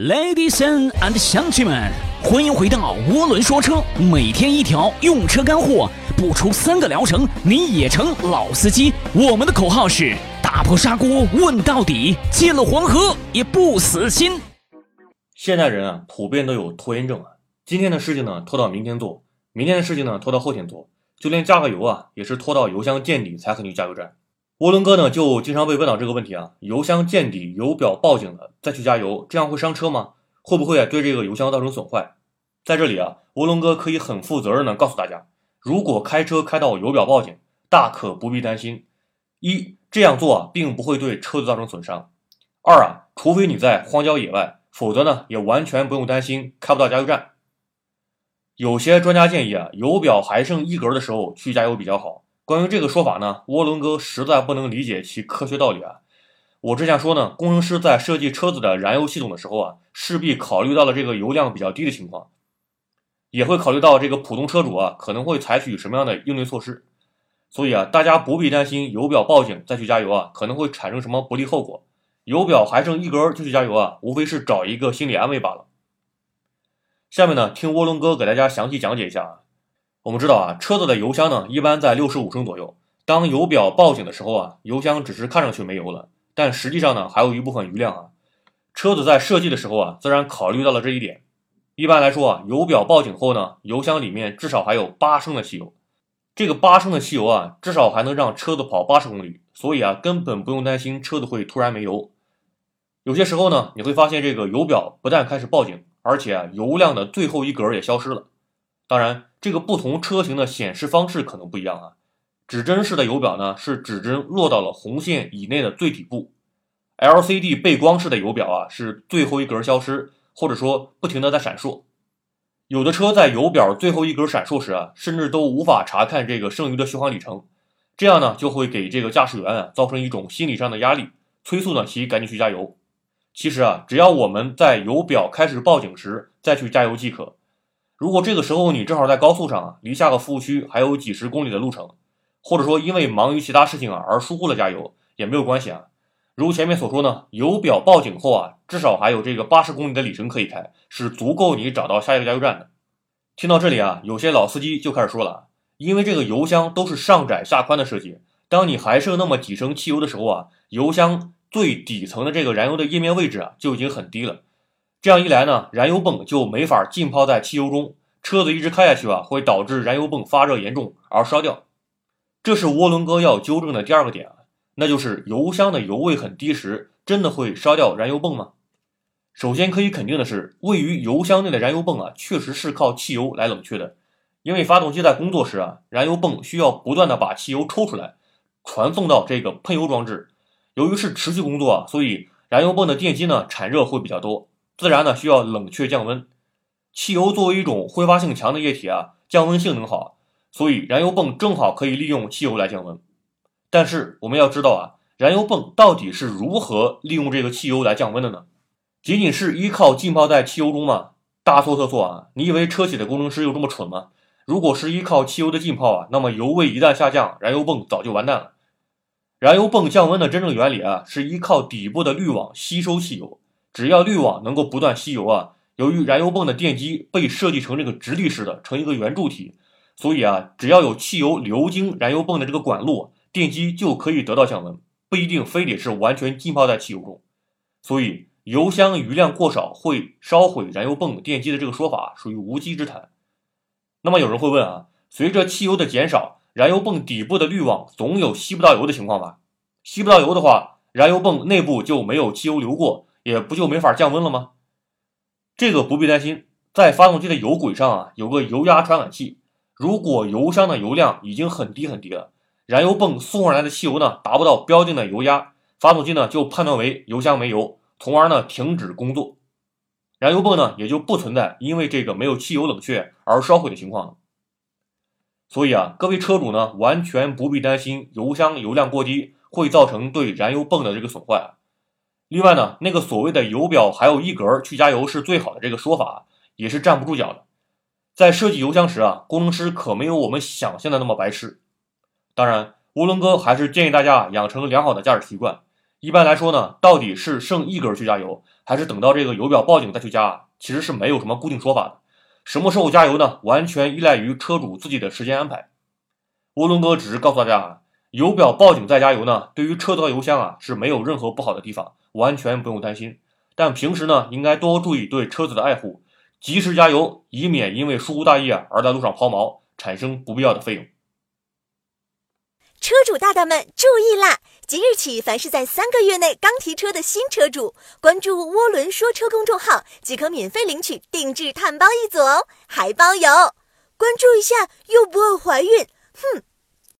Ladies and 乡亲们，欢迎回到涡轮说车，每天一条用车干货，不出三个疗程你也成老司机。我们的口号是打破砂锅问到底，进了黄河也不死心。现代人啊，普遍都有拖延症啊，今天的事情呢拖到明天做，明天的事情呢拖到后天做，就连加个油啊，也是拖到油箱见底才肯去加油站。涡轮哥呢，就经常被问到这个问题啊：油箱见底，油表报警了，再去加油，这样会伤车吗？会不会啊对这个油箱造成损坏？在这里啊，涡轮哥可以很负责任的告诉大家，如果开车开到油表报警，大可不必担心。一这样做啊，并不会对车子造成损伤。二啊，除非你在荒郊野外，否则呢，也完全不用担心开不到加油站。有些专家建议啊，油表还剩一格的时候去加油比较好。关于这个说法呢，涡轮哥实在不能理解其科学道理啊！我只想说呢，工程师在设计车子的燃油系统的时候啊，势必考虑到了这个油量比较低的情况，也会考虑到这个普通车主啊可能会采取什么样的应对措施，所以啊，大家不必担心油表报警再去加油啊可能会产生什么不利后果。油表还剩一格就去加油啊，无非是找一个心理安慰罢了。下面呢，听涡轮哥给大家详细讲解一下啊。我们知道啊，车子的油箱呢一般在六十五升左右。当油表报警的时候啊，油箱只是看上去没油了，但实际上呢还有一部分余量啊。车子在设计的时候啊，自然考虑到了这一点。一般来说啊，油表报警后呢，油箱里面至少还有八升的汽油。这个八升的汽油啊，至少还能让车子跑八十公里，所以啊，根本不用担心车子会突然没油。有些时候呢，你会发现这个油表不但开始报警，而且啊，油量的最后一格也消失了。当然。这个不同车型的显示方式可能不一样啊。指针式的油表呢，是指针落到了红线以内的最底部；LCD 背光式的油表啊，是最后一格消失，或者说不停的在闪烁。有的车在油表最后一格闪烁时啊，甚至都无法查看这个剩余的续航里程，这样呢，就会给这个驾驶员啊造成一种心理上的压力，催促呢其赶紧去加油。其实啊，只要我们在油表开始报警时再去加油即可。如果这个时候你正好在高速上啊，离下个服务区还有几十公里的路程，或者说因为忙于其他事情啊而疏忽了加油，也没有关系啊。如前面所说呢，油表报警后啊，至少还有这个八十公里的里程可以开，是足够你找到下一个加油站的。听到这里啊，有些老司机就开始说了，因为这个油箱都是上窄下宽的设计，当你还剩那么几升汽油的时候啊，油箱最底层的这个燃油的液面位置啊就已经很低了。这样一来呢，燃油泵就没法浸泡在汽油中，车子一直开下去啊，会导致燃油泵发热严重而烧掉。这是涡轮哥要纠正的第二个点啊，那就是油箱的油位很低时，真的会烧掉燃油泵吗？首先可以肯定的是，位于油箱内的燃油泵啊，确实是靠汽油来冷却的，因为发动机在工作时啊，燃油泵需要不断的把汽油抽出来，传送到这个喷油装置。由于是持续工作啊，所以燃油泵的电机呢产热会比较多。自然呢需要冷却降温，汽油作为一种挥发性强的液体啊，降温性能好，所以燃油泵正好可以利用汽油来降温。但是我们要知道啊，燃油泵到底是如何利用这个汽油来降温的呢？仅仅是依靠浸泡在汽油中吗？大错特错啊！你以为车企的工程师有这么蠢吗？如果是依靠汽油的浸泡啊，那么油位一旦下降，燃油泵早就完蛋了。燃油泵降温的真正原理啊，是依靠底部的滤网吸收汽油。只要滤网能够不断吸油啊，由于燃油泵的电机被设计成这个直立式的，成一个圆柱体，所以啊，只要有汽油流经燃油泵的这个管路，电机就可以得到降温，不一定非得是完全浸泡在汽油中。所以油箱余量过少会烧毁燃油泵电机的这个说法属于无稽之谈。那么有人会问啊，随着汽油的减少，燃油泵底部的滤网总有吸不到油的情况吧？吸不到油的话，燃油泵内部就没有汽油流过。也不就没法降温了吗？这个不必担心，在发动机的油轨上啊有个油压传感器，如果油箱的油量已经很低很低了，燃油泵送上来的汽油呢达不到标定的油压，发动机呢就判断为油箱没油，从而呢停止工作，燃油泵呢也就不存在因为这个没有汽油冷却而烧毁的情况了。所以啊，各位车主呢完全不必担心油箱油量过低会造成对燃油泵的这个损坏啊。另外呢，那个所谓的油表还有一格去加油是最好的这个说法也是站不住脚的。在设计油箱时啊，工程师可没有我们想象的那么白痴。当然，涡轮哥还是建议大家养成良好的驾驶习惯。一般来说呢，到底是剩一格去加油，还是等到这个油表报警再去加，其实是没有什么固定说法的。什么时候加油呢？完全依赖于车主自己的时间安排。涡轮哥只是告诉大家，油表报警再加油呢，对于车子和油箱啊是没有任何不好的地方，完全不用担心。但平时呢，应该多注意对车子的爱护，及时加油，以免因为疏忽大意啊而在路上抛锚，产生不必要的费用。车主大大们注意啦！即日起，凡是在三个月内刚提车的新车主，关注“涡轮说车”公众号即可免费领取定制碳包一组哦，还包邮。关注一下又不会怀孕，哼。